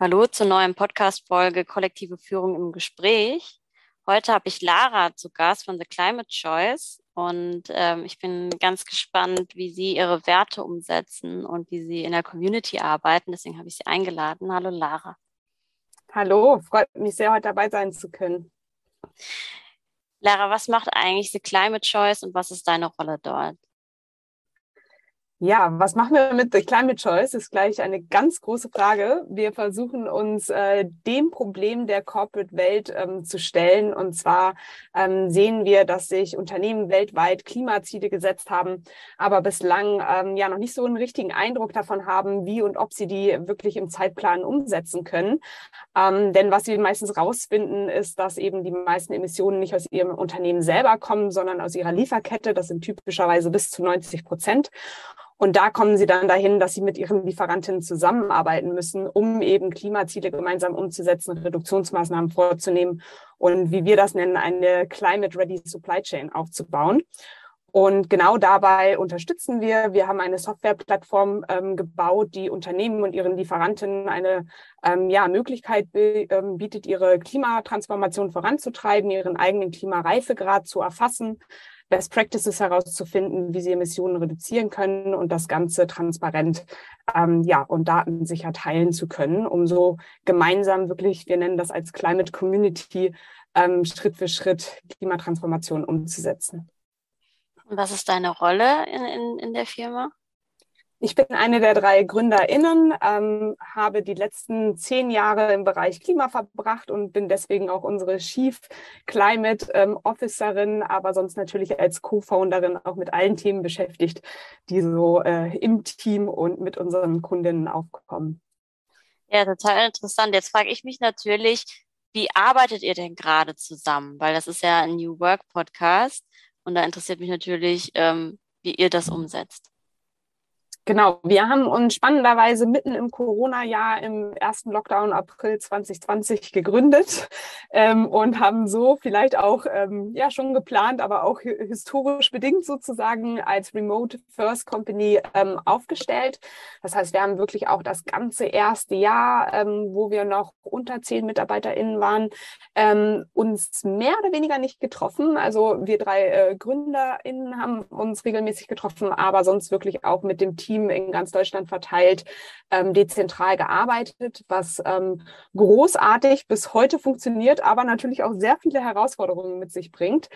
Hallo zur neuen Podcast-Folge Kollektive Führung im Gespräch. Heute habe ich Lara zu Gast von The Climate Choice und ähm, ich bin ganz gespannt, wie Sie Ihre Werte umsetzen und wie Sie in der Community arbeiten. Deswegen habe ich Sie eingeladen. Hallo Lara. Hallo, freut mich sehr, heute dabei sein zu können. Lara, was macht eigentlich The Climate Choice und was ist deine Rolle dort? Ja, was machen wir mit The Climate Choice? Ist gleich eine ganz große Frage. Wir versuchen uns äh, dem Problem der Corporate-Welt ähm, zu stellen. Und zwar ähm, sehen wir, dass sich Unternehmen weltweit Klimaziele gesetzt haben, aber bislang ähm, ja noch nicht so einen richtigen Eindruck davon haben, wie und ob sie die wirklich im Zeitplan umsetzen können. Ähm, denn was sie meistens rausfinden, ist, dass eben die meisten Emissionen nicht aus ihrem Unternehmen selber kommen, sondern aus ihrer Lieferkette. Das sind typischerweise bis zu 90 Prozent. Und da kommen sie dann dahin, dass sie mit ihren Lieferantinnen zusammenarbeiten müssen, um eben Klimaziele gemeinsam umzusetzen, Reduktionsmaßnahmen vorzunehmen und wie wir das nennen, eine Climate Ready Supply Chain aufzubauen. Und genau dabei unterstützen wir. Wir haben eine Softwareplattform ähm, gebaut, die Unternehmen und ihren Lieferanten eine ähm, ja, Möglichkeit ähm, bietet, ihre Klimatransformation voranzutreiben, ihren eigenen Klimareifegrad zu erfassen, Best Practices herauszufinden, wie sie Emissionen reduzieren können und das Ganze transparent ähm, ja, und datensicher teilen zu können, um so gemeinsam wirklich, wir nennen das als Climate Community, ähm, Schritt für Schritt Klimatransformation umzusetzen. Und was ist deine Rolle in, in, in der Firma? Ich bin eine der drei GründerInnen, ähm, habe die letzten zehn Jahre im Bereich Klima verbracht und bin deswegen auch unsere Chief Climate ähm, Officerin, aber sonst natürlich als Co-Founderin auch mit allen Themen beschäftigt, die so äh, im Team und mit unseren Kundinnen aufkommen. Ja, total interessant. Jetzt frage ich mich natürlich, wie arbeitet ihr denn gerade zusammen? Weil das ist ja ein New Work Podcast und da interessiert mich natürlich, ähm, wie ihr das umsetzt. Genau, wir haben uns spannenderweise mitten im Corona-Jahr im ersten Lockdown April 2020 gegründet ähm, und haben so vielleicht auch ähm, ja schon geplant, aber auch historisch bedingt sozusagen als Remote First Company ähm, aufgestellt. Das heißt, wir haben wirklich auch das ganze erste Jahr, ähm, wo wir noch unter zehn MitarbeiterInnen waren, ähm, uns mehr oder weniger nicht getroffen. Also wir drei äh, GründerInnen haben uns regelmäßig getroffen, aber sonst wirklich auch mit dem Team Team in ganz Deutschland verteilt ähm, dezentral gearbeitet, was ähm, großartig bis heute funktioniert, aber natürlich auch sehr viele Herausforderungen mit sich bringt.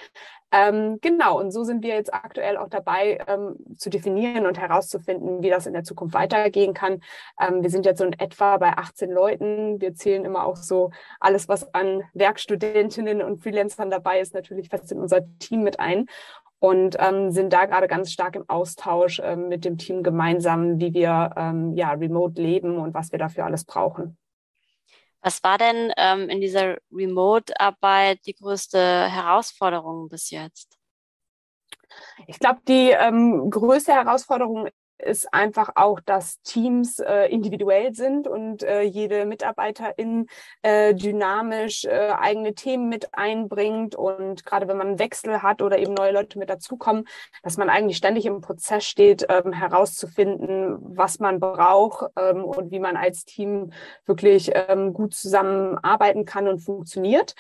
Ähm, genau, und so sind wir jetzt aktuell auch dabei ähm, zu definieren und herauszufinden, wie das in der Zukunft weitergehen kann. Ähm, wir sind jetzt so in etwa bei 18 Leuten. Wir zählen immer auch so alles, was an Werkstudentinnen und Freelancern dabei ist, natürlich fest in unser Team mit ein und ähm, sind da gerade ganz stark im Austausch ähm, mit dem Team gemeinsam, wie wir ähm, ja remote leben und was wir dafür alles brauchen. Was war denn ähm, in dieser Remote-Arbeit die größte Herausforderung bis jetzt? Ich glaube, die ähm, größte Herausforderung ist einfach auch, dass Teams äh, individuell sind und äh, jede Mitarbeiterin äh, dynamisch äh, eigene Themen mit einbringt. Und gerade wenn man Wechsel hat oder eben neue Leute mit dazukommen, dass man eigentlich ständig im Prozess steht, ähm, herauszufinden, was man braucht ähm, und wie man als Team wirklich ähm, gut zusammenarbeiten kann und funktioniert.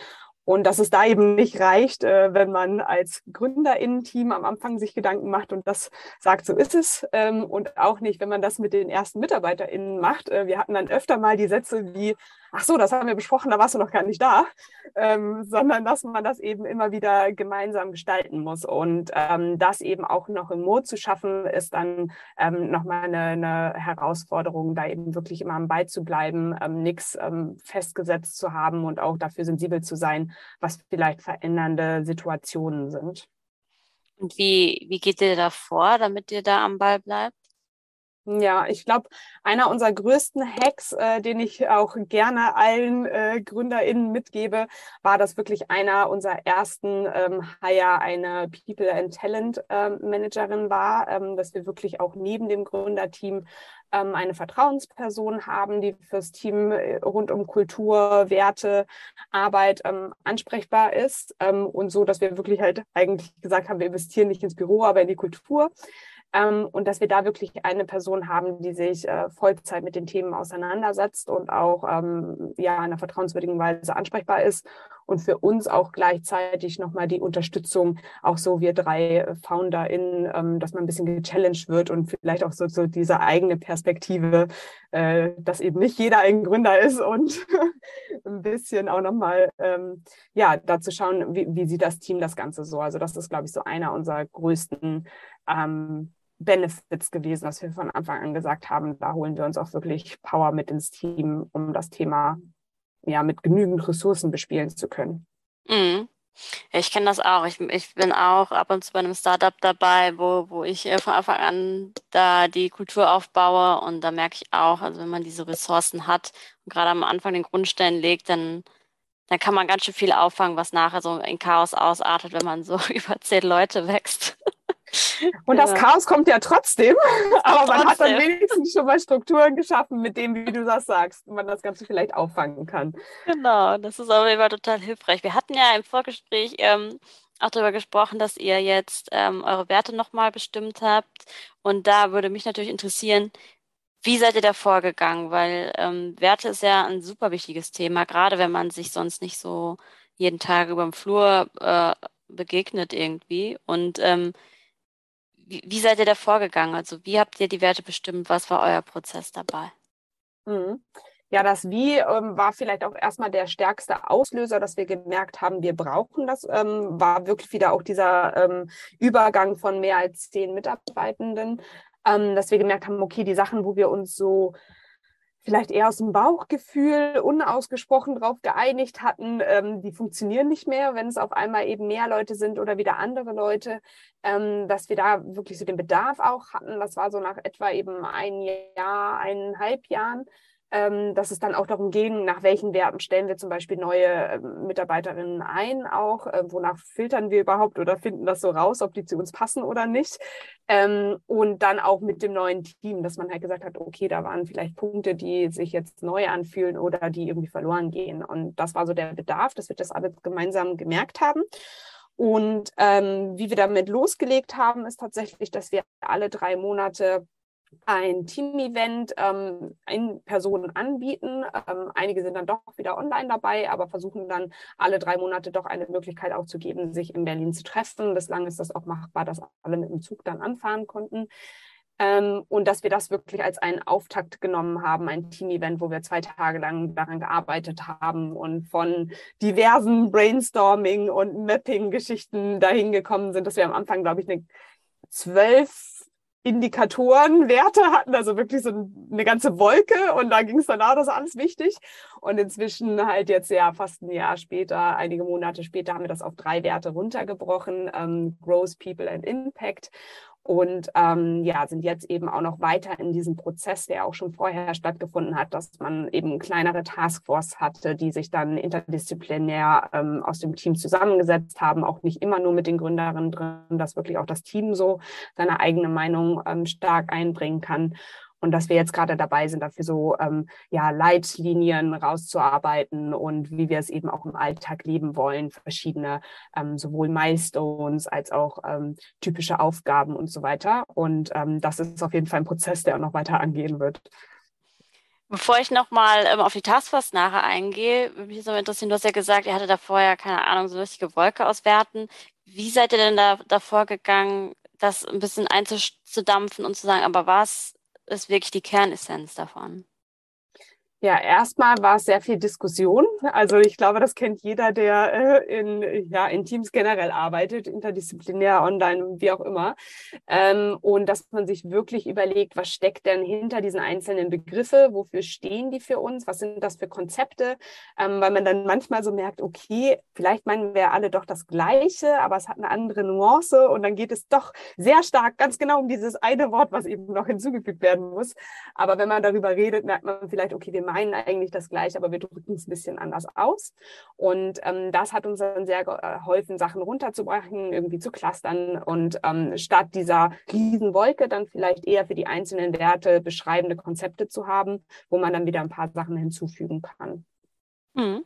Und dass es da eben nicht reicht, äh, wenn man als GründerInnen-Team am Anfang sich Gedanken macht und das sagt, so ist es. Ähm, und auch nicht, wenn man das mit den ersten MitarbeiterInnen macht. Äh, wir hatten dann öfter mal die Sätze wie, ach so, das haben wir besprochen, da warst du noch gar nicht da, ähm, sondern dass man das eben immer wieder gemeinsam gestalten muss. Und ähm, das eben auch noch im Mut zu schaffen, ist dann ähm, nochmal eine, eine Herausforderung, da eben wirklich immer am Ball zu bleiben, ähm, nichts ähm, festgesetzt zu haben und auch dafür sensibel zu sein, was vielleicht verändernde Situationen sind. Und wie, wie geht ihr da vor, damit ihr da am Ball bleibt? Ja, ich glaube, einer unserer größten Hacks, äh, den ich auch gerne allen äh, GründerInnen mitgebe, war, dass wirklich einer unserer ersten ähm, Hire eine People and Talent ähm, Managerin war, ähm, dass wir wirklich auch neben dem Gründerteam ähm, eine Vertrauensperson haben, die fürs Team äh, rund um Kultur, Werte, Arbeit ähm, ansprechbar ist ähm, und so, dass wir wirklich halt eigentlich gesagt haben, wir investieren nicht ins Büro, aber in die Kultur. Ähm, und dass wir da wirklich eine Person haben, die sich äh, Vollzeit mit den Themen auseinandersetzt und auch ähm, ja, in einer vertrauenswürdigen Weise ansprechbar ist und für uns auch gleichzeitig nochmal die Unterstützung, auch so wir drei FounderInnen, ähm, dass man ein bisschen gechallenged wird und vielleicht auch so, so diese eigene Perspektive, äh, dass eben nicht jeder ein Gründer ist und ein bisschen auch nochmal, ähm, ja, dazu schauen, wie, wie sieht das Team das Ganze so. Also das ist, glaube ich, so einer unserer größten ähm, Benefits gewesen, dass wir von Anfang an gesagt haben, da holen wir uns auch wirklich Power mit ins Team, um das Thema ja mit genügend Ressourcen bespielen zu können. Mhm. Ich kenne das auch. Ich, ich bin auch ab und zu bei einem Startup dabei, wo, wo ich äh, von Anfang an da die Kultur aufbaue und da merke ich auch, also wenn man diese Ressourcen hat und gerade am Anfang den Grundstein legt, dann, dann kann man ganz schön viel auffangen, was nachher so in Chaos ausartet, wenn man so über zehn Leute wächst. Und das Chaos kommt ja trotzdem, aber man trotzdem. hat dann wenigstens schon mal Strukturen geschaffen, mit denen, wie du das sagst, man das Ganze vielleicht auffangen kann. Genau, das ist auf jeden Fall total hilfreich. Wir hatten ja im Vorgespräch ähm, auch darüber gesprochen, dass ihr jetzt ähm, eure Werte nochmal bestimmt habt. Und da würde mich natürlich interessieren, wie seid ihr da vorgegangen? Weil ähm, Werte ist ja ein super wichtiges Thema, gerade wenn man sich sonst nicht so jeden Tag über den Flur äh, begegnet irgendwie. Und ähm, wie, wie seid ihr da vorgegangen? Also wie habt ihr die Werte bestimmt? Was war euer Prozess dabei? Mhm. Ja, das Wie ähm, war vielleicht auch erstmal der stärkste Auslöser, dass wir gemerkt haben, wir brauchen das, ähm, war wirklich wieder auch dieser ähm, Übergang von mehr als zehn Mitarbeitenden, ähm, dass wir gemerkt haben, okay, die Sachen, wo wir uns so vielleicht eher aus dem Bauchgefühl unausgesprochen darauf geeinigt hatten, ähm, die funktionieren nicht mehr, wenn es auf einmal eben mehr Leute sind oder wieder andere Leute, ähm, dass wir da wirklich so den Bedarf auch hatten. Das war so nach etwa eben ein Jahr, eineinhalb Jahren, ähm, dass es dann auch darum ging, nach welchen Werten stellen wir zum Beispiel neue äh, Mitarbeiterinnen ein, auch äh, wonach filtern wir überhaupt oder finden das so raus, ob die zu uns passen oder nicht. Ähm, und dann auch mit dem neuen Team, dass man halt gesagt hat, okay, da waren vielleicht Punkte, die sich jetzt neu anfühlen oder die irgendwie verloren gehen. Und das war so der Bedarf, dass wir das alle gemeinsam gemerkt haben. Und ähm, wie wir damit losgelegt haben, ist tatsächlich, dass wir alle drei Monate ein Team-Event ähm, in Personen anbieten. Ähm, einige sind dann doch wieder online dabei, aber versuchen dann alle drei Monate doch eine Möglichkeit auch zu geben, sich in Berlin zu treffen. Bislang ist das auch machbar, dass alle mit dem Zug dann anfahren konnten. Ähm, und dass wir das wirklich als einen Auftakt genommen haben, ein Team-Event, wo wir zwei Tage lang daran gearbeitet haben und von diversen Brainstorming- und Mapping-Geschichten dahin gekommen sind, dass wir am Anfang, glaube ich, eine zwölf Indikatoren, Werte hatten, also wirklich so eine ganze Wolke und da ging es dann auch, das ist alles wichtig. Und inzwischen halt jetzt ja fast ein Jahr später, einige Monate später haben wir das auf drei Werte runtergebrochen, ähm, Growth, People and Impact und ähm, ja, sind jetzt eben auch noch weiter in diesem Prozess, der auch schon vorher stattgefunden hat, dass man eben kleinere Taskforce hatte, die sich dann interdisziplinär ähm, aus dem Team zusammengesetzt haben, auch nicht immer nur mit den Gründerinnen drin, dass wirklich auch das Team so seine eigene Meinung ähm, stark einbringen kann und dass wir jetzt gerade dabei sind, dafür so ähm, ja, Leitlinien rauszuarbeiten und wie wir es eben auch im Alltag leben wollen, verschiedene ähm, sowohl Milestones als auch ähm, typische Aufgaben und so weiter. Und ähm, das ist auf jeden Fall ein Prozess, der auch noch weiter angehen wird. Bevor ich nochmal ähm, auf die Taskforce nachher eingehe, würde mich so interessieren, du hast ja gesagt, ihr hattet da vorher, keine Ahnung, so richtige Wolke auswerten. Wie seid ihr denn da davor gegangen, das ein bisschen einzudampfen und zu sagen, aber was ist wirklich die Kernessenz davon? Ja, erstmal war es sehr viel Diskussion. Also ich glaube, das kennt jeder, der äh, in, ja, in Teams generell arbeitet, interdisziplinär, online, wie auch immer. Ähm, und dass man sich wirklich überlegt, was steckt denn hinter diesen einzelnen Begriffe? Wofür stehen die für uns? Was sind das für Konzepte? Ähm, weil man dann manchmal so merkt, okay, vielleicht meinen wir alle doch das Gleiche, aber es hat eine andere Nuance und dann geht es doch sehr stark ganz genau um dieses eine Wort, was eben noch hinzugefügt werden muss. Aber wenn man darüber redet, merkt man vielleicht, okay, wir meinen eigentlich das Gleiche, aber wir drücken es ein bisschen anders aus. Und ähm, das hat uns dann sehr geholfen, Sachen runterzubrechen, irgendwie zu clustern und ähm, statt dieser Riesenwolke dann vielleicht eher für die einzelnen Werte beschreibende Konzepte zu haben, wo man dann wieder ein paar Sachen hinzufügen kann. Mhm.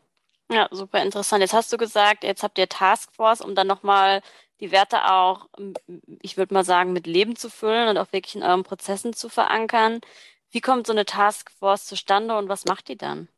Ja, super interessant. Jetzt hast du gesagt, jetzt habt ihr Taskforce, um dann nochmal die Werte auch, ich würde mal sagen, mit Leben zu füllen und auch wirklich in euren Prozessen zu verankern. Wie kommt so eine Taskforce zustande und was macht die dann?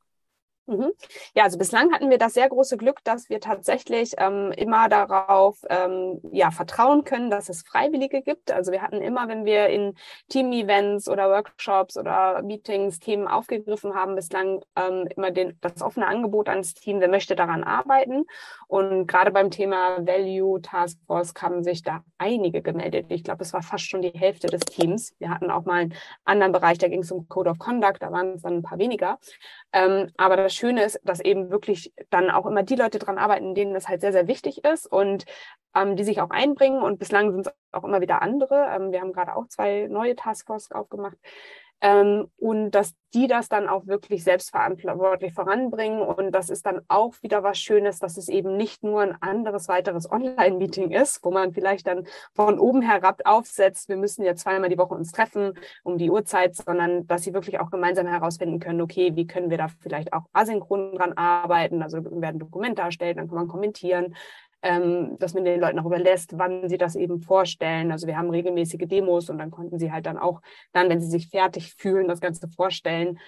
Mhm. Ja, also bislang hatten wir das sehr große Glück, dass wir tatsächlich ähm, immer darauf ähm, ja, vertrauen können, dass es Freiwillige gibt. Also wir hatten immer, wenn wir in Team-Events oder Workshops oder Meetings Themen aufgegriffen haben, bislang ähm, immer den, das offene Angebot ans Team, wer möchte daran arbeiten. Und gerade beim Thema Value Task Force haben sich da einige gemeldet. Ich glaube, es war fast schon die Hälfte des Teams. Wir hatten auch mal einen anderen Bereich, da ging es um Code of Conduct, da waren es dann ein paar weniger. Ähm, aber das Schöne ist, dass eben wirklich dann auch immer die Leute dran arbeiten, denen das halt sehr, sehr wichtig ist und ähm, die sich auch einbringen. Und bislang sind es auch immer wieder andere. Ähm, wir haben gerade auch zwei neue Taskforces aufgemacht, ähm, und dass die das dann auch wirklich selbstverantwortlich voranbringen. Und das ist dann auch wieder was Schönes, dass es eben nicht nur ein anderes weiteres Online-Meeting ist, wo man vielleicht dann von oben herab aufsetzt, wir müssen ja zweimal die Woche uns treffen um die Uhrzeit, sondern dass sie wirklich auch gemeinsam herausfinden können, okay, wie können wir da vielleicht auch asynchron dran arbeiten? Also werden Dokumente erstellt, dann kann man kommentieren ähm, dass man den Leuten auch überlässt, wann sie das eben vorstellen. Also wir haben regelmäßige Demos und dann konnten sie halt dann auch dann, wenn sie sich fertig fühlen, das Ganze vorstellen.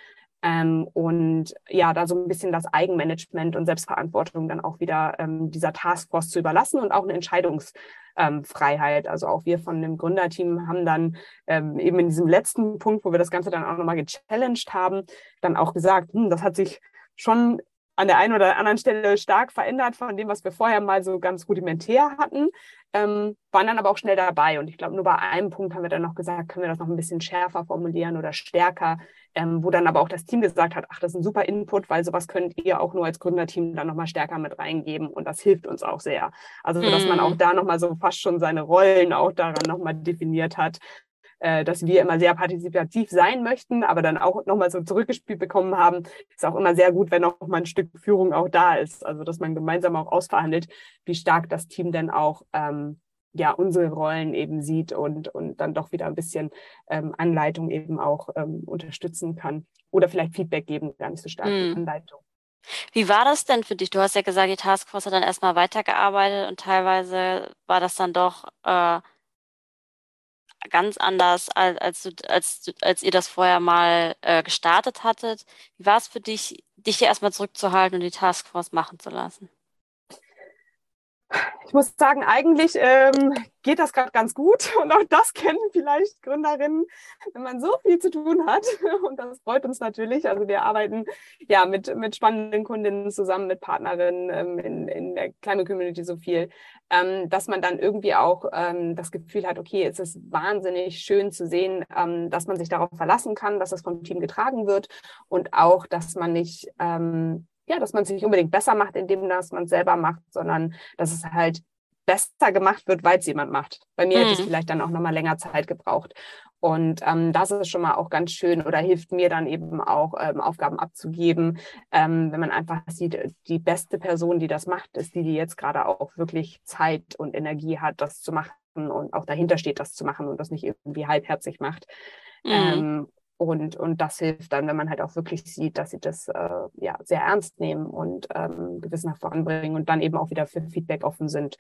Ähm, und ja, da so ein bisschen das Eigenmanagement und Selbstverantwortung dann auch wieder ähm, dieser Taskforce zu überlassen und auch eine Entscheidungsfreiheit. Ähm, also auch wir von dem Gründerteam haben dann ähm, eben in diesem letzten Punkt, wo wir das Ganze dann auch nochmal gechallenged haben, dann auch gesagt, hm, das hat sich schon an der einen oder anderen Stelle stark verändert von dem, was wir vorher mal so ganz rudimentär hatten, ähm, waren dann aber auch schnell dabei. Und ich glaube, nur bei einem Punkt haben wir dann noch gesagt, können wir das noch ein bisschen schärfer formulieren oder stärker, ähm, wo dann aber auch das Team gesagt hat, ach, das ist ein super Input, weil sowas könnt ihr auch nur als Gründerteam dann nochmal stärker mit reingeben. Und das hilft uns auch sehr. Also, dass man auch mhm. da nochmal so fast schon seine Rollen auch daran nochmal definiert hat äh, dass wir immer sehr partizipativ sein möchten, aber dann auch nochmal so zurückgespielt bekommen haben, ist auch immer sehr gut, wenn auch mal ein Stück Führung auch da ist. Also dass man gemeinsam auch ausverhandelt, wie stark das Team denn auch ähm, ja unsere Rollen eben sieht und, und dann doch wieder ein bisschen ähm, Anleitung eben auch ähm, unterstützen kann. Oder vielleicht Feedback geben, gar nicht so stark mm. Anleitung. Wie war das denn für dich? Du hast ja gesagt, die Taskforce hat dann erstmal weitergearbeitet und teilweise war das dann doch äh, ganz anders, als, als, als, als ihr das vorher mal äh, gestartet hattet. Wie war es für dich, dich hier erstmal zurückzuhalten und die Taskforce machen zu lassen? Ich muss sagen, eigentlich ähm, geht das gerade ganz gut. Und auch das kennen vielleicht Gründerinnen, wenn man so viel zu tun hat. Und das freut uns natürlich. Also wir arbeiten ja mit, mit spannenden Kundinnen zusammen, mit Partnerinnen ähm, in, in der Climate Community so viel, ähm, dass man dann irgendwie auch ähm, das Gefühl hat, okay, es ist wahnsinnig schön zu sehen, ähm, dass man sich darauf verlassen kann, dass das vom Team getragen wird und auch, dass man nicht ähm, ja, dass man es nicht unbedingt besser macht, indem dass man es selber macht, sondern dass es halt besser gemacht wird, weil es jemand macht. Bei mir mhm. hätte es mhm. vielleicht dann auch nochmal länger Zeit gebraucht. Und ähm, das ist schon mal auch ganz schön oder hilft mir dann eben auch, ähm, Aufgaben abzugeben, ähm, wenn man einfach sieht, die beste Person, die das macht, ist die, die jetzt gerade auch wirklich Zeit und Energie hat, das zu machen und auch dahinter steht, das zu machen und das nicht irgendwie halbherzig macht. Mhm. Und, und das hilft dann, wenn man halt auch wirklich sieht, dass sie das äh, ja, sehr ernst nehmen und ähm, gewissenhaft voranbringen und dann eben auch wieder für Feedback offen sind.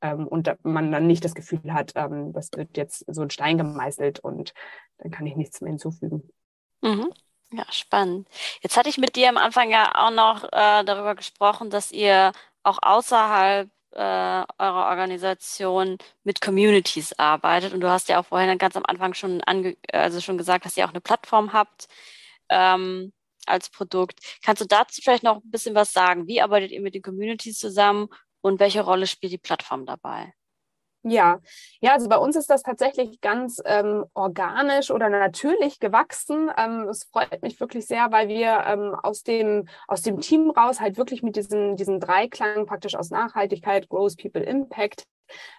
Ähm, und man dann nicht das Gefühl hat, ähm, das wird jetzt so ein Stein gemeißelt und dann kann ich nichts mehr hinzufügen. Mhm. Ja, spannend. Jetzt hatte ich mit dir am Anfang ja auch noch äh, darüber gesprochen, dass ihr auch außerhalb äh, eurer Organisation mit Communities arbeitet. Und du hast ja auch vorhin ganz am Anfang schon, ange also schon gesagt, dass ihr auch eine Plattform habt ähm, als Produkt. Kannst du dazu vielleicht noch ein bisschen was sagen? Wie arbeitet ihr mit den Communities zusammen und welche Rolle spielt die Plattform dabei? Ja, ja, also bei uns ist das tatsächlich ganz ähm, organisch oder natürlich gewachsen. Ähm, es freut mich wirklich sehr, weil wir ähm, aus, dem, aus dem Team raus halt wirklich mit diesen, diesen Dreiklang praktisch aus Nachhaltigkeit, Growth, People, Impact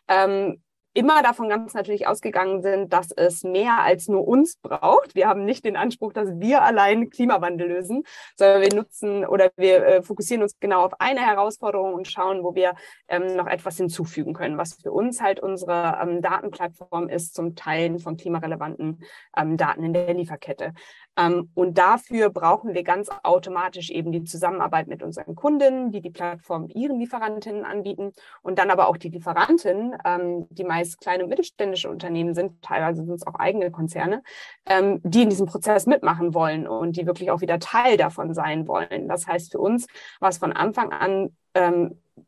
ähm, immer davon ganz natürlich ausgegangen sind, dass es mehr als nur uns braucht. Wir haben nicht den Anspruch, dass wir allein Klimawandel lösen, sondern wir nutzen oder wir äh, fokussieren uns genau auf eine Herausforderung und schauen, wo wir ähm, noch etwas hinzufügen können, was für uns halt unsere ähm, Datenplattform ist zum Teilen von klimarelevanten ähm, Daten in der Lieferkette. Ähm, und dafür brauchen wir ganz automatisch eben die Zusammenarbeit mit unseren Kunden, die die Plattform ihren Lieferantinnen anbieten und dann aber auch die Lieferanten, ähm, die meist kleine und mittelständische Unternehmen sind, teilweise sind es auch eigene Konzerne, ähm, die in diesem Prozess mitmachen wollen und die wirklich auch wieder Teil davon sein wollen. Das heißt, für uns war es von Anfang an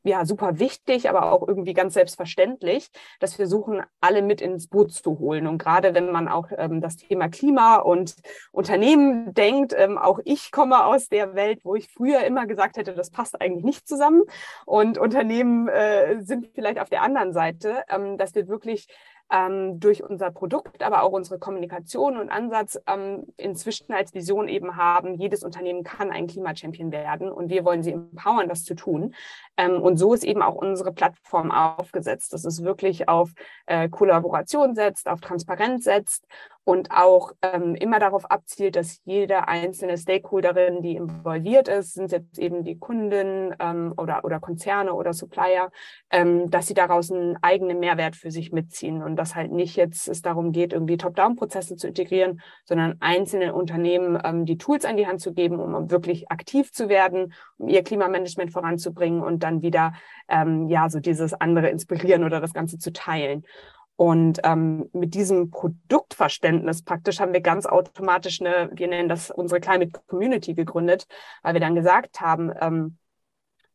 ja super wichtig, aber auch irgendwie ganz selbstverständlich, dass wir suchen, alle mit ins Boot zu holen. Und gerade wenn man auch ähm, das Thema Klima und Unternehmen denkt, ähm, auch ich komme aus der Welt, wo ich früher immer gesagt hätte, das passt eigentlich nicht zusammen. Und Unternehmen äh, sind vielleicht auf der anderen Seite, ähm, dass wir wirklich ähm, durch unser Produkt, aber auch unsere Kommunikation und Ansatz ähm, inzwischen als Vision eben haben, jedes Unternehmen kann ein Klimachampion werden und wir wollen sie empowern, das zu tun. Ähm, und so ist eben auch unsere Plattform aufgesetzt, dass es wirklich auf äh, Kollaboration setzt, auf Transparenz setzt und auch ähm, immer darauf abzielt, dass jede einzelne Stakeholderin, die involviert ist, sind jetzt eben die Kunden ähm, oder, oder Konzerne oder Supplier, ähm, dass sie daraus einen eigenen Mehrwert für sich mitziehen und dass halt nicht jetzt es darum geht, irgendwie Top-Down-Prozesse zu integrieren, sondern einzelnen Unternehmen ähm, die Tools an die Hand zu geben, um wirklich aktiv zu werden, um ihr Klimamanagement voranzubringen und dann wieder ähm, ja so dieses andere inspirieren oder das Ganze zu teilen. Und ähm, mit diesem Produktverständnis praktisch haben wir ganz automatisch eine, wir nennen das unsere Climate Community gegründet, weil wir dann gesagt haben, ähm,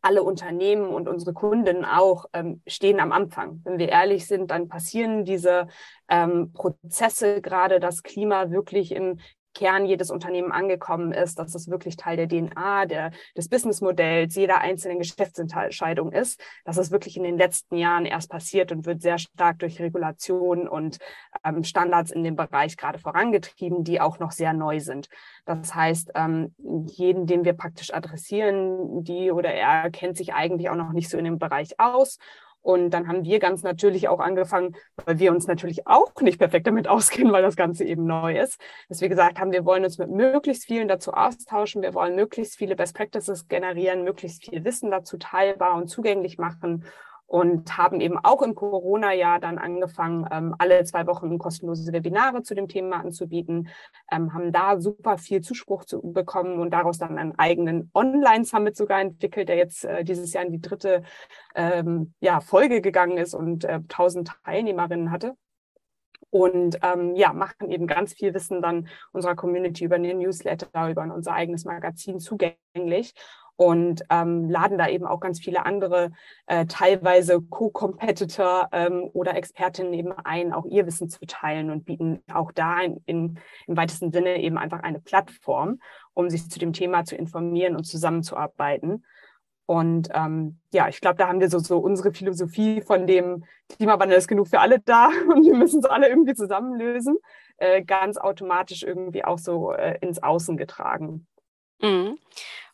alle Unternehmen und unsere Kunden auch ähm, stehen am Anfang. Wenn wir ehrlich sind, dann passieren diese ähm, Prozesse, gerade das Klima wirklich im Kern jedes Unternehmen angekommen ist, dass es wirklich Teil der DNA, der, des Businessmodells, jeder einzelnen Geschäftsentscheidung ist, dass es wirklich in den letzten Jahren erst passiert und wird sehr stark durch Regulation und ähm, Standards in dem Bereich gerade vorangetrieben, die auch noch sehr neu sind. Das heißt, ähm, jeden, den wir praktisch adressieren, die oder er kennt sich eigentlich auch noch nicht so in dem Bereich aus und dann haben wir ganz natürlich auch angefangen, weil wir uns natürlich auch nicht perfekt damit auskennen, weil das Ganze eben neu ist, dass wir gesagt haben, wir wollen uns mit möglichst vielen dazu austauschen, wir wollen möglichst viele Best Practices generieren, möglichst viel Wissen dazu teilbar und zugänglich machen und haben eben auch im Corona-Jahr dann angefangen, ähm, alle zwei Wochen kostenlose Webinare zu dem Thema anzubieten, ähm, haben da super viel Zuspruch zu bekommen und daraus dann einen eigenen Online-Summit sogar entwickelt, der jetzt äh, dieses Jahr in die dritte ähm, ja, Folge gegangen ist und äh, 1000 Teilnehmerinnen hatte. Und ähm, ja, machen eben ganz viel Wissen dann unserer Community über den Newsletter, über unser eigenes Magazin zugänglich und ähm, laden da eben auch ganz viele andere, äh, teilweise Co-Competitor ähm, oder Expertinnen eben ein, auch ihr Wissen zu teilen und bieten auch da in, in, im weitesten Sinne eben einfach eine Plattform, um sich zu dem Thema zu informieren und zusammenzuarbeiten. Und ähm, ja, ich glaube, da haben wir so, so unsere Philosophie von dem Klimawandel ist genug für alle da und wir müssen es alle irgendwie zusammenlösen, äh, ganz automatisch irgendwie auch so äh, ins Außen getragen. Mhm.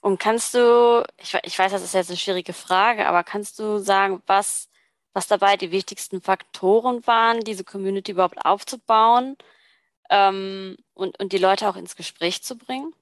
Und kannst du, ich, ich weiß, das ist jetzt eine schwierige Frage, aber kannst du sagen, was, was dabei die wichtigsten Faktoren waren, diese Community überhaupt aufzubauen ähm, und, und die Leute auch ins Gespräch zu bringen?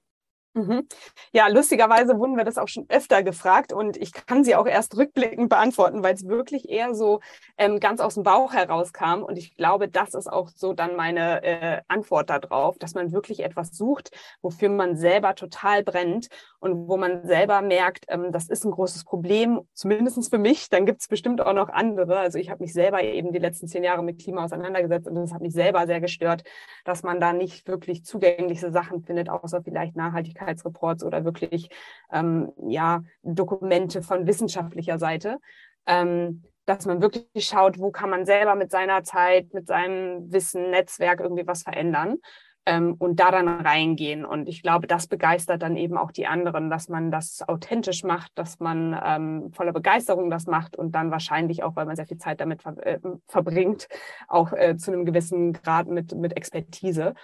Mhm. Ja, lustigerweise wurden wir das auch schon öfter gefragt und ich kann sie auch erst rückblickend beantworten, weil es wirklich eher so ähm, ganz aus dem Bauch herauskam. Und ich glaube, das ist auch so dann meine äh, Antwort darauf, dass man wirklich etwas sucht, wofür man selber total brennt und wo man selber merkt, ähm, das ist ein großes Problem, zumindest für mich. Dann gibt es bestimmt auch noch andere. Also ich habe mich selber eben die letzten zehn Jahre mit Klima auseinandergesetzt und das hat mich selber sehr gestört, dass man da nicht wirklich zugängliche Sachen findet, außer vielleicht Nachhaltigkeit Nachhaltigkeitsreports oder wirklich ähm, ja, Dokumente von wissenschaftlicher Seite. Ähm, dass man wirklich schaut, wo kann man selber mit seiner Zeit, mit seinem Wissen, Netzwerk irgendwie was verändern ähm, und da dann reingehen. Und ich glaube, das begeistert dann eben auch die anderen, dass man das authentisch macht, dass man ähm, voller Begeisterung das macht und dann wahrscheinlich auch, weil man sehr viel Zeit damit ver äh, verbringt, auch äh, zu einem gewissen Grad mit, mit Expertise.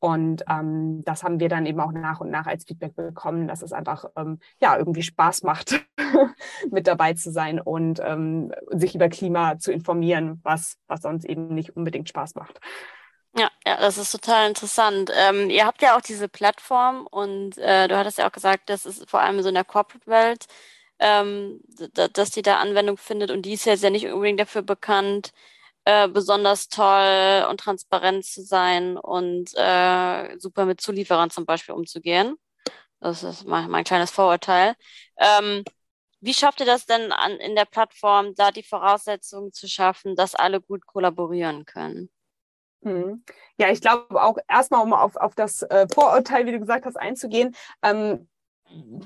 Und ähm, das haben wir dann eben auch nach und nach als Feedback bekommen, dass es einfach ähm, ja irgendwie Spaß macht, mit dabei zu sein und ähm, sich über Klima zu informieren, was, was sonst eben nicht unbedingt Spaß macht. Ja, ja, das ist total interessant. Ähm, ihr habt ja auch diese Plattform und äh, du hattest ja auch gesagt, das ist vor allem so in der Corporate-Welt, ähm, dass die da Anwendung findet und die ist jetzt ja nicht unbedingt dafür bekannt, äh, besonders toll und transparent zu sein und äh, super mit Zulieferern zum Beispiel umzugehen. Das ist mein, mein kleines Vorurteil. Ähm, wie schafft ihr das denn an, in der Plattform, da die Voraussetzungen zu schaffen, dass alle gut kollaborieren können? Mhm. Ja, ich glaube auch erstmal, um auf, auf das äh, Vorurteil, wie du gesagt hast, einzugehen, ähm,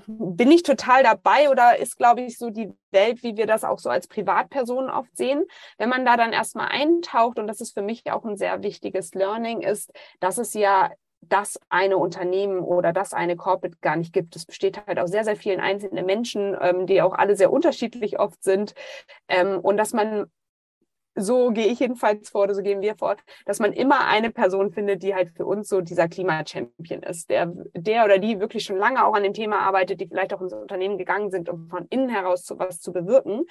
bin ich total dabei oder ist, glaube ich, so die Welt, wie wir das auch so als Privatpersonen oft sehen. Wenn man da dann erstmal eintaucht, und das ist für mich auch ein sehr wichtiges Learning, ist, dass es ja das eine Unternehmen oder das eine Corporate gar nicht gibt. Es besteht halt aus sehr, sehr vielen einzelnen Menschen, ähm, die auch alle sehr unterschiedlich oft sind. Ähm, und dass man so gehe ich jedenfalls vor oder so gehen wir vor, dass man immer eine Person findet, die halt für uns so dieser Klimachampion ist, der, der oder die wirklich schon lange auch an dem Thema arbeitet, die vielleicht auch ins Unternehmen gegangen sind, um von innen heraus zu was zu bewirken.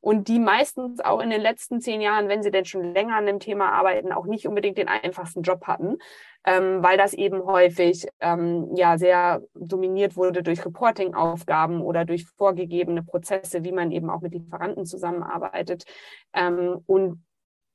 Und die meistens auch in den letzten zehn Jahren, wenn sie denn schon länger an dem Thema arbeiten, auch nicht unbedingt den einfachsten Job hatten, ähm, weil das eben häufig ähm, ja sehr dominiert wurde durch Reporting-Aufgaben oder durch vorgegebene Prozesse, wie man eben auch mit Lieferanten zusammenarbeitet. Ähm, und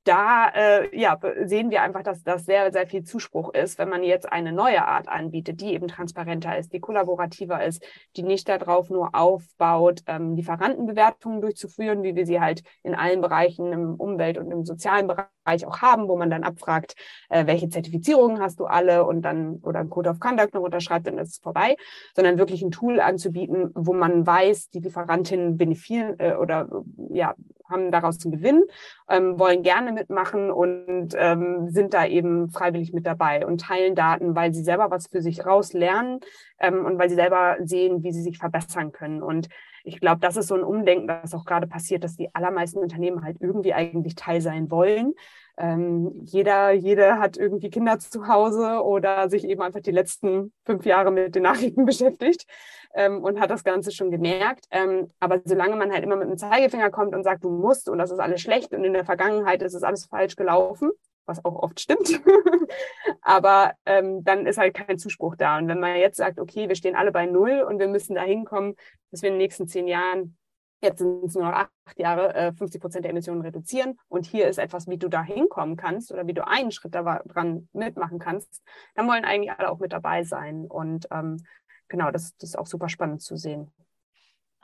da äh, ja, sehen wir einfach, dass das sehr, sehr viel Zuspruch ist, wenn man jetzt eine neue Art anbietet, die eben transparenter ist, die kollaborativer ist, die nicht darauf nur aufbaut, ähm, Lieferantenbewertungen durchzuführen, wie wir sie halt in allen Bereichen im Umwelt- und im sozialen Bereich auch haben, wo man dann abfragt, äh, welche Zertifizierungen hast du alle und dann oder ein Code of Conduct noch unterschreibt, dann ist es vorbei, sondern wirklich ein Tool anzubieten, wo man weiß, die Lieferantinnen benefizieren äh, oder ja, haben daraus einen Gewinn, ähm, wollen gerne mitmachen und ähm, sind da eben freiwillig mit dabei und teilen Daten, weil sie selber was für sich rauslernen ähm, und weil sie selber sehen, wie sie sich verbessern können. Und ich glaube, das ist so ein Umdenken, das auch gerade passiert, dass die allermeisten Unternehmen halt irgendwie eigentlich Teil sein wollen. Ähm, jeder, jeder hat irgendwie Kinder zu Hause oder sich eben einfach die letzten fünf Jahre mit den Nachrichten beschäftigt ähm, und hat das Ganze schon gemerkt. Ähm, aber solange man halt immer mit dem Zeigefinger kommt und sagt, du musst und das ist alles schlecht und in der Vergangenheit ist es alles falsch gelaufen, was auch oft stimmt, aber ähm, dann ist halt kein Zuspruch da. Und wenn man jetzt sagt, okay, wir stehen alle bei Null und wir müssen da hinkommen, dass wir in den nächsten zehn Jahren Jetzt sind es nur noch acht Jahre, 50 äh, Prozent der Emissionen reduzieren. Und hier ist etwas, wie du da hinkommen kannst oder wie du einen Schritt daran mitmachen kannst. Dann wollen eigentlich alle auch mit dabei sein. Und ähm, genau, das, das ist auch super spannend zu sehen.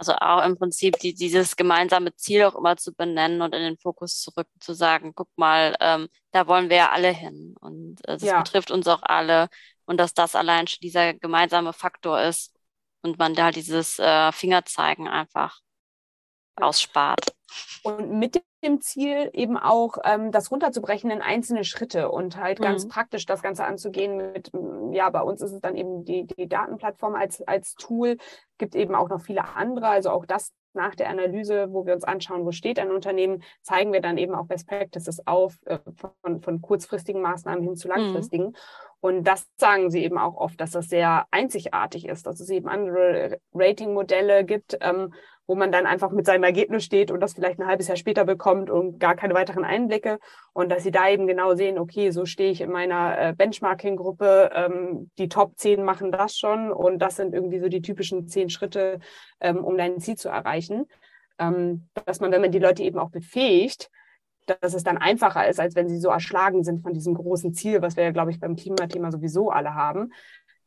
Also auch im Prinzip die, dieses gemeinsame Ziel auch immer zu benennen und in den Fokus zu rücken, zu sagen, guck mal, ähm, da wollen wir ja alle hin und äh, das ja. betrifft uns auch alle und dass das allein schon dieser gemeinsame Faktor ist und man da dieses äh, Fingerzeigen einfach ausspart. Und mit dem Ziel eben auch ähm, das runterzubrechen in einzelne Schritte und halt mhm. ganz praktisch das Ganze anzugehen mit, ja, bei uns ist es dann eben die, die Datenplattform als, als Tool, gibt eben auch noch viele andere, also auch das nach der Analyse, wo wir uns anschauen, wo steht ein Unternehmen, zeigen wir dann eben auch Best Practices auf, äh, von, von kurzfristigen Maßnahmen hin zu mhm. langfristigen. Mhm. Und das sagen sie eben auch oft, dass das sehr einzigartig ist, dass es eben andere Ratingmodelle gibt, ähm, wo man dann einfach mit seinem Ergebnis steht und das vielleicht ein halbes Jahr später bekommt und gar keine weiteren Einblicke. Und dass sie da eben genau sehen, okay, so stehe ich in meiner äh, Benchmarking-Gruppe, ähm, die Top 10 machen das schon und das sind irgendwie so die typischen zehn Schritte, ähm, um dein Ziel zu erreichen. Ähm, dass man, wenn man die Leute eben auch befähigt, dass es dann einfacher ist, als wenn sie so erschlagen sind von diesem großen Ziel, was wir ja, glaube ich, beim Klimathema sowieso alle haben,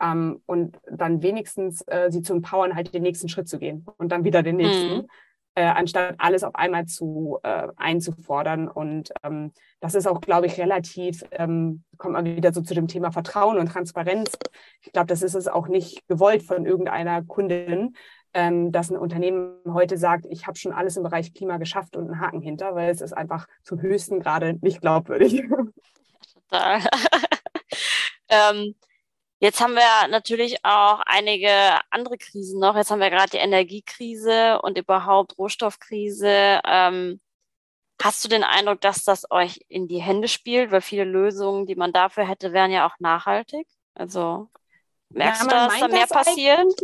ähm, und dann wenigstens äh, sie zu empowern, halt den nächsten Schritt zu gehen und dann wieder den nächsten, mhm. äh, anstatt alles auf einmal zu äh, einzufordern. Und ähm, das ist auch, glaube ich, relativ, ähm, kommt man wieder so zu dem Thema Vertrauen und Transparenz. Ich glaube, das ist es auch nicht gewollt von irgendeiner Kundin, ähm, dass ein Unternehmen heute sagt, ich habe schon alles im Bereich Klima geschafft und einen Haken hinter, weil es ist einfach zum höchsten Grade nicht glaubwürdig. Total. ähm, Jetzt haben wir natürlich auch einige andere Krisen noch. Jetzt haben wir gerade die Energiekrise und überhaupt Rohstoffkrise. Ähm, hast du den Eindruck, dass das euch in die Hände spielt? Weil viele Lösungen, die man dafür hätte, wären ja auch nachhaltig. Also Merkst ja, du, dass da mehr passiert?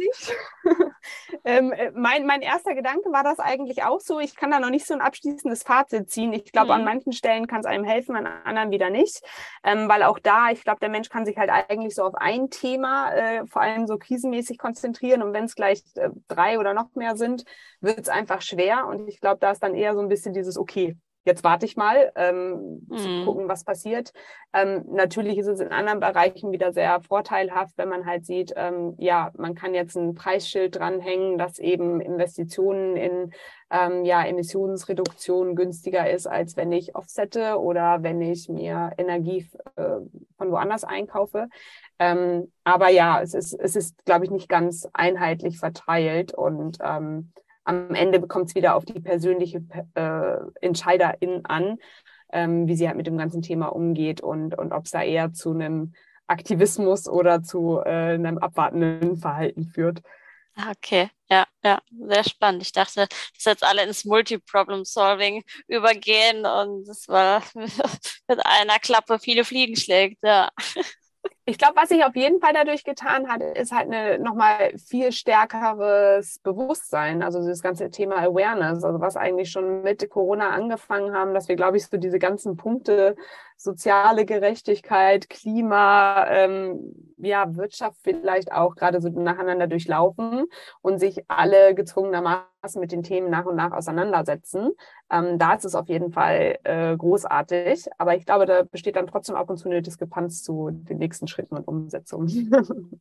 ähm, äh, mein, mein erster Gedanke war das eigentlich auch so. Ich kann da noch nicht so ein abschließendes Fazit ziehen. Ich glaube, mhm. an manchen Stellen kann es einem helfen, an anderen wieder nicht. Ähm, weil auch da, ich glaube, der Mensch kann sich halt eigentlich so auf ein Thema, äh, vor allem so krisenmäßig konzentrieren. Und wenn es gleich äh, drei oder noch mehr sind, wird es einfach schwer. Und ich glaube, da ist dann eher so ein bisschen dieses, okay, jetzt warte ich mal, ähm, mhm. zu gucken, was passiert. Ähm, natürlich ist es in anderen Bereichen wieder sehr vorteilhaft, wenn man halt sieht, ähm, ja, man kann jetzt ein Preisschild dranhängen, dass eben Investitionen in ähm, ja, Emissionsreduktion günstiger ist, als wenn ich offsette oder wenn ich mir Energie äh, von woanders einkaufe. Ähm, aber ja, es ist, es ist, glaube ich, nicht ganz einheitlich verteilt und ähm, am Ende bekommt es wieder auf die persönliche äh, Entscheiderin an, ähm, wie sie halt mit dem ganzen Thema umgeht und, und ob es da eher zu einem Aktivismus oder zu äh, einem abwartenden Verhalten führt. Ah, okay, ja, ja, sehr spannend. Ich dachte, dass jetzt alle ins Multi-Problem-Solving übergehen und es war mit einer Klappe viele Fliegen schlägt, ja. Ich glaube, was sich auf jeden Fall dadurch getan hat, ist halt nochmal viel stärkeres Bewusstsein. Also das ganze Thema Awareness, also was eigentlich schon mit Corona angefangen haben, dass wir, glaube ich, so diese ganzen Punkte soziale Gerechtigkeit, Klima, ähm, ja, Wirtschaft vielleicht auch gerade so nacheinander durchlaufen und sich alle gezwungenermaßen mit den Themen nach und nach auseinandersetzen. Ähm, da ist es auf jeden Fall äh, großartig. Aber ich glaube, da besteht dann trotzdem ab und zu eine Diskrepanz zu den nächsten Schritten und Umsetzungen.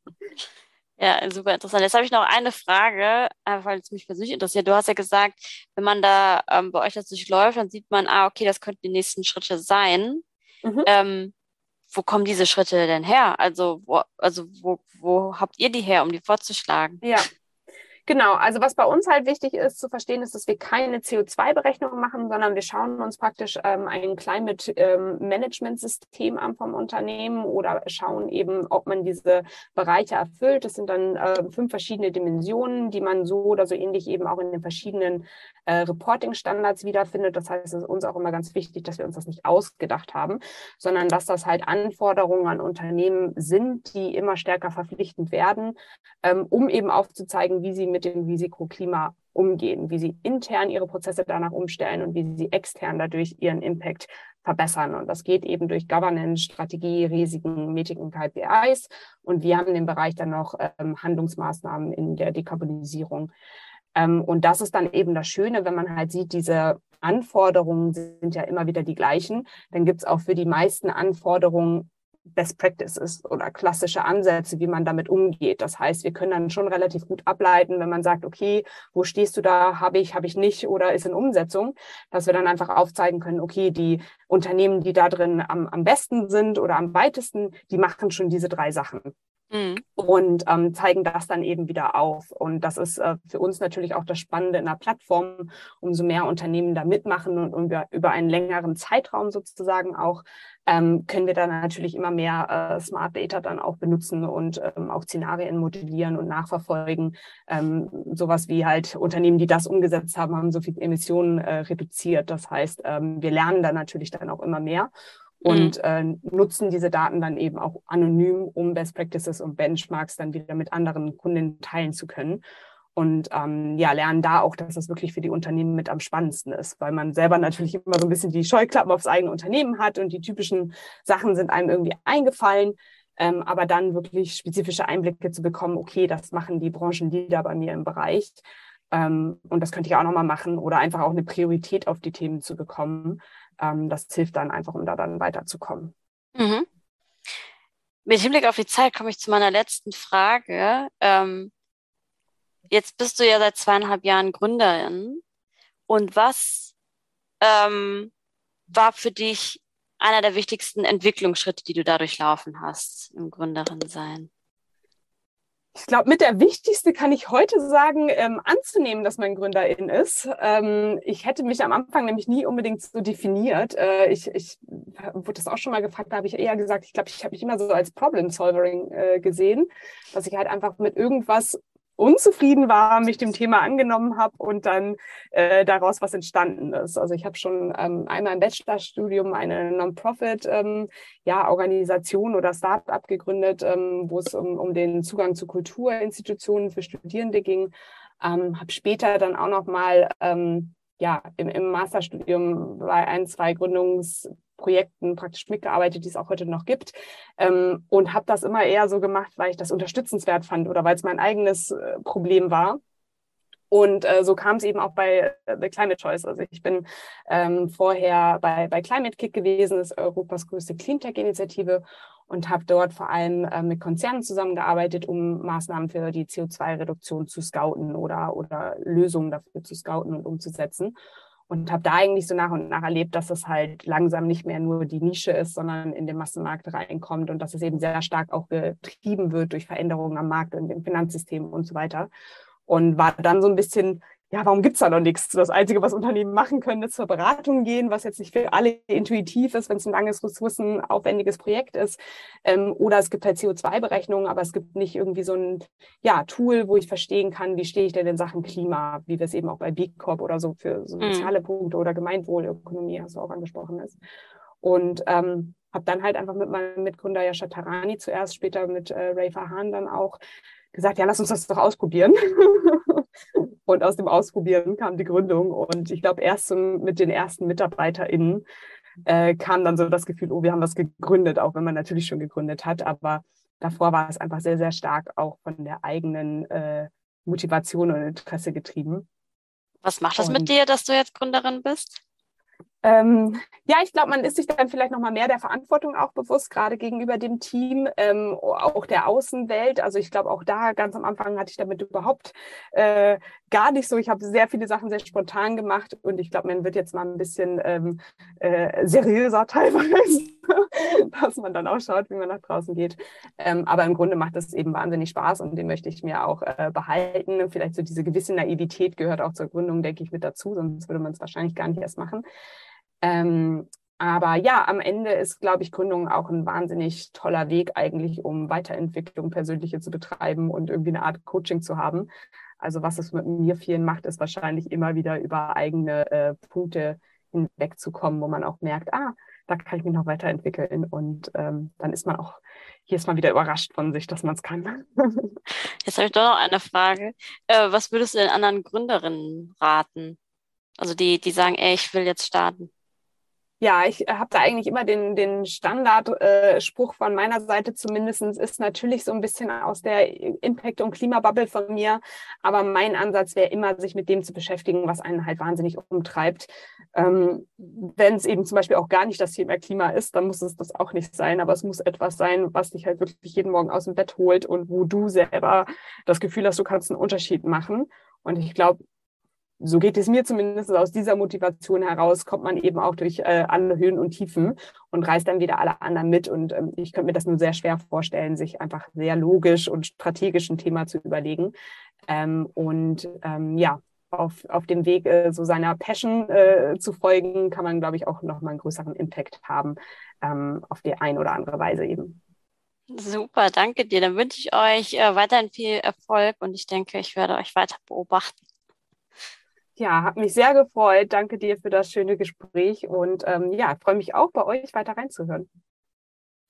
Ja, super interessant. Jetzt habe ich noch eine Frage, äh, weil es mich persönlich interessiert. Du hast ja gesagt, wenn man da ähm, bei euch das durchläuft, dann sieht man, ah, okay, das könnten die nächsten Schritte sein. Mhm. Ähm, wo kommen diese Schritte denn her? Also, wo, also wo, wo habt ihr die her, um die vorzuschlagen? Ja, Genau, also was bei uns halt wichtig ist zu verstehen, ist, dass wir keine CO2-Berechnung machen, sondern wir schauen uns praktisch ähm, ein Climate ähm, an vom Unternehmen oder schauen eben, ob man diese Bereiche erfüllt. Das sind dann äh, fünf verschiedene Dimensionen, die man so oder so ähnlich eben auch in den verschiedenen äh, Reporting-Standards wiederfindet. Das heißt, es ist uns auch immer ganz wichtig, dass wir uns das nicht ausgedacht haben, sondern dass das halt Anforderungen an Unternehmen sind, die immer stärker verpflichtend werden, ähm, um eben aufzuzeigen, wie sie mit mit dem Risikoklima umgehen, wie sie intern ihre Prozesse danach umstellen und wie sie extern dadurch ihren Impact verbessern. Und das geht eben durch Governance, Strategie, Risiken, Metriken, KPIs. Und wir haben den Bereich dann noch ähm, Handlungsmaßnahmen in der Dekarbonisierung. Ähm, und das ist dann eben das Schöne, wenn man halt sieht, diese Anforderungen sind ja immer wieder die gleichen. Dann gibt es auch für die meisten Anforderungen Best Practices oder klassische Ansätze, wie man damit umgeht. Das heißt, wir können dann schon relativ gut ableiten, wenn man sagt, okay, wo stehst du da, habe ich, habe ich nicht oder ist in Umsetzung, dass wir dann einfach aufzeigen können, okay, die Unternehmen, die da drin am, am besten sind oder am weitesten, die machen schon diese drei Sachen. Mhm. Und ähm, zeigen das dann eben wieder auf. Und das ist äh, für uns natürlich auch das Spannende in der Plattform. Umso mehr Unternehmen da mitmachen und über, über einen längeren Zeitraum sozusagen auch, ähm, können wir dann natürlich immer mehr äh, Smart Data dann auch benutzen und ähm, auch Szenarien modellieren und nachverfolgen. Ähm, sowas wie halt Unternehmen, die das umgesetzt haben, haben so viel Emissionen äh, reduziert. Das heißt, ähm, wir lernen da natürlich dann auch immer mehr und mhm. äh, nutzen diese Daten dann eben auch anonym, um Best Practices und Benchmarks dann wieder mit anderen Kunden teilen zu können. Und ähm, ja, lernen da auch, dass das wirklich für die Unternehmen mit am spannendsten ist, weil man selber natürlich immer so ein bisschen die Scheuklappen aufs eigene Unternehmen hat und die typischen Sachen sind einem irgendwie eingefallen. Ähm, aber dann wirklich spezifische Einblicke zu bekommen, okay, das machen die Branchenleader bei mir im Bereich. Ähm, und das könnte ich auch nochmal machen oder einfach auch eine Priorität auf die Themen zu bekommen ähm, das hilft dann einfach, um da dann weiterzukommen. Mhm. Mit Hinblick auf die Zeit komme ich zu meiner letzten Frage. Ähm, jetzt bist du ja seit zweieinhalb Jahren Gründerin. Und was ähm, war für dich einer der wichtigsten Entwicklungsschritte, die du dadurch laufen hast im Gründerin sein? Ich glaube, mit der wichtigste kann ich heute sagen, ähm, anzunehmen, dass man Gründerin ist. Ähm, ich hätte mich am Anfang nämlich nie unbedingt so definiert. Äh, ich, ich wurde das auch schon mal gefragt, da habe ich eher gesagt, ich glaube, ich habe mich immer so als Problem-Solvering äh, gesehen, dass ich halt einfach mit irgendwas unzufrieden war, mich dem Thema angenommen habe und dann äh, daraus was entstanden ist. Also ich habe schon ähm, einmal im Bachelorstudium eine Non-Profit ähm, ja, oder Start-up gegründet, ähm, wo es um, um den Zugang zu Kulturinstitutionen für Studierende ging. Ähm, habe später dann auch noch mal ähm, ja, im, im Masterstudium bei ein, zwei Gründungs Projekten praktisch mitgearbeitet, die es auch heute noch gibt. Ähm, und habe das immer eher so gemacht, weil ich das unterstützenswert fand oder weil es mein eigenes äh, Problem war. Und äh, so kam es eben auch bei äh, The Climate Choice. Also ich bin ähm, vorher bei, bei Climate Kick gewesen, das ist Europas größte Cleantech-Initiative und habe dort vor allem äh, mit Konzernen zusammengearbeitet, um Maßnahmen für die CO2-Reduktion zu scouten oder, oder Lösungen dafür zu scouten und umzusetzen. Und habe da eigentlich so nach und nach erlebt, dass es halt langsam nicht mehr nur die Nische ist, sondern in den Massenmarkt reinkommt und dass es eben sehr stark auch getrieben wird durch Veränderungen am Markt und im Finanzsystem und so weiter. Und war dann so ein bisschen, ja, warum gibt's da noch nichts? Das Einzige, was Unternehmen machen können, ist zur Beratung gehen, was jetzt nicht für alle intuitiv ist, wenn es ein langes, ressourcenaufwendiges Projekt ist. Ähm, oder es gibt halt CO2-Berechnungen, aber es gibt nicht irgendwie so ein ja, Tool, wo ich verstehen kann, wie stehe ich denn in Sachen Klima, wie wir es eben auch bei B Corp oder so für so mhm. soziale. Punkte oder Gemeinwohlökonomie, hast du auch angesprochen ist. Und ähm, habe dann halt einfach mit meinem Mitgründer Yasha Tarani zuerst, später mit äh, Ray Fahan dann auch gesagt, ja, lass uns das doch ausprobieren. und aus dem Ausprobieren kam die Gründung. Und ich glaube, erst mit den ersten MitarbeiterInnen äh, kam dann so das Gefühl, oh, wir haben was gegründet, auch wenn man natürlich schon gegründet hat. Aber davor war es einfach sehr, sehr stark auch von der eigenen äh, Motivation und Interesse getrieben. Was macht das und, mit dir, dass du jetzt Gründerin bist? Ähm, ja, ich glaube, man ist sich dann vielleicht noch mal mehr der Verantwortung auch bewusst, gerade gegenüber dem Team, ähm, auch der Außenwelt. Also ich glaube, auch da ganz am Anfang hatte ich damit überhaupt äh, gar nicht so. Ich habe sehr viele Sachen sehr spontan gemacht und ich glaube, man wird jetzt mal ein bisschen ähm, äh, seriöser teilweise, dass man dann auch schaut, wie man nach draußen geht. Ähm, aber im Grunde macht das eben wahnsinnig Spaß und den möchte ich mir auch äh, behalten. Vielleicht so diese gewisse Naivität gehört auch zur Gründung, denke ich, mit dazu, sonst würde man es wahrscheinlich gar nicht erst machen. Ähm, aber ja, am Ende ist, glaube ich, Gründung auch ein wahnsinnig toller Weg eigentlich, um Weiterentwicklung persönliche zu betreiben und irgendwie eine Art Coaching zu haben. Also was es mit mir vielen macht, ist wahrscheinlich immer wieder über eigene äh, Punkte hinwegzukommen, wo man auch merkt, ah, da kann ich mich noch weiterentwickeln. Und ähm, dann ist man auch hier ist man wieder überrascht von sich, dass man es kann. Jetzt habe ich doch noch eine Frage. Äh, was würdest du den anderen Gründerinnen raten? Also die, die sagen, ey, ich will jetzt starten. Ja, ich habe da eigentlich immer den, den Standardspruch äh, von meiner Seite zumindestens ist natürlich so ein bisschen aus der Impact- und Klimabubble von mir. Aber mein Ansatz wäre immer, sich mit dem zu beschäftigen, was einen halt wahnsinnig umtreibt. Ähm, Wenn es eben zum Beispiel auch gar nicht das Thema Klima ist, dann muss es das auch nicht sein. Aber es muss etwas sein, was dich halt wirklich jeden Morgen aus dem Bett holt und wo du selber das Gefühl hast, du kannst einen Unterschied machen. Und ich glaube, so geht es mir zumindest aus dieser Motivation heraus, kommt man eben auch durch äh, alle Höhen und Tiefen und reißt dann wieder alle anderen mit. Und ähm, ich könnte mir das nur sehr schwer vorstellen, sich einfach sehr logisch und strategisch ein Thema zu überlegen. Ähm, und ähm, ja, auf, auf dem Weg äh, so seiner Passion äh, zu folgen, kann man, glaube ich, auch nochmal einen größeren Impact haben ähm, auf die ein oder andere Weise eben. Super, danke dir. Dann wünsche ich euch äh, weiterhin viel Erfolg und ich denke, ich werde euch weiter beobachten. Ja, hat mich sehr gefreut. Danke dir für das schöne Gespräch und ähm, ja, freue mich auch bei euch weiter reinzuhören.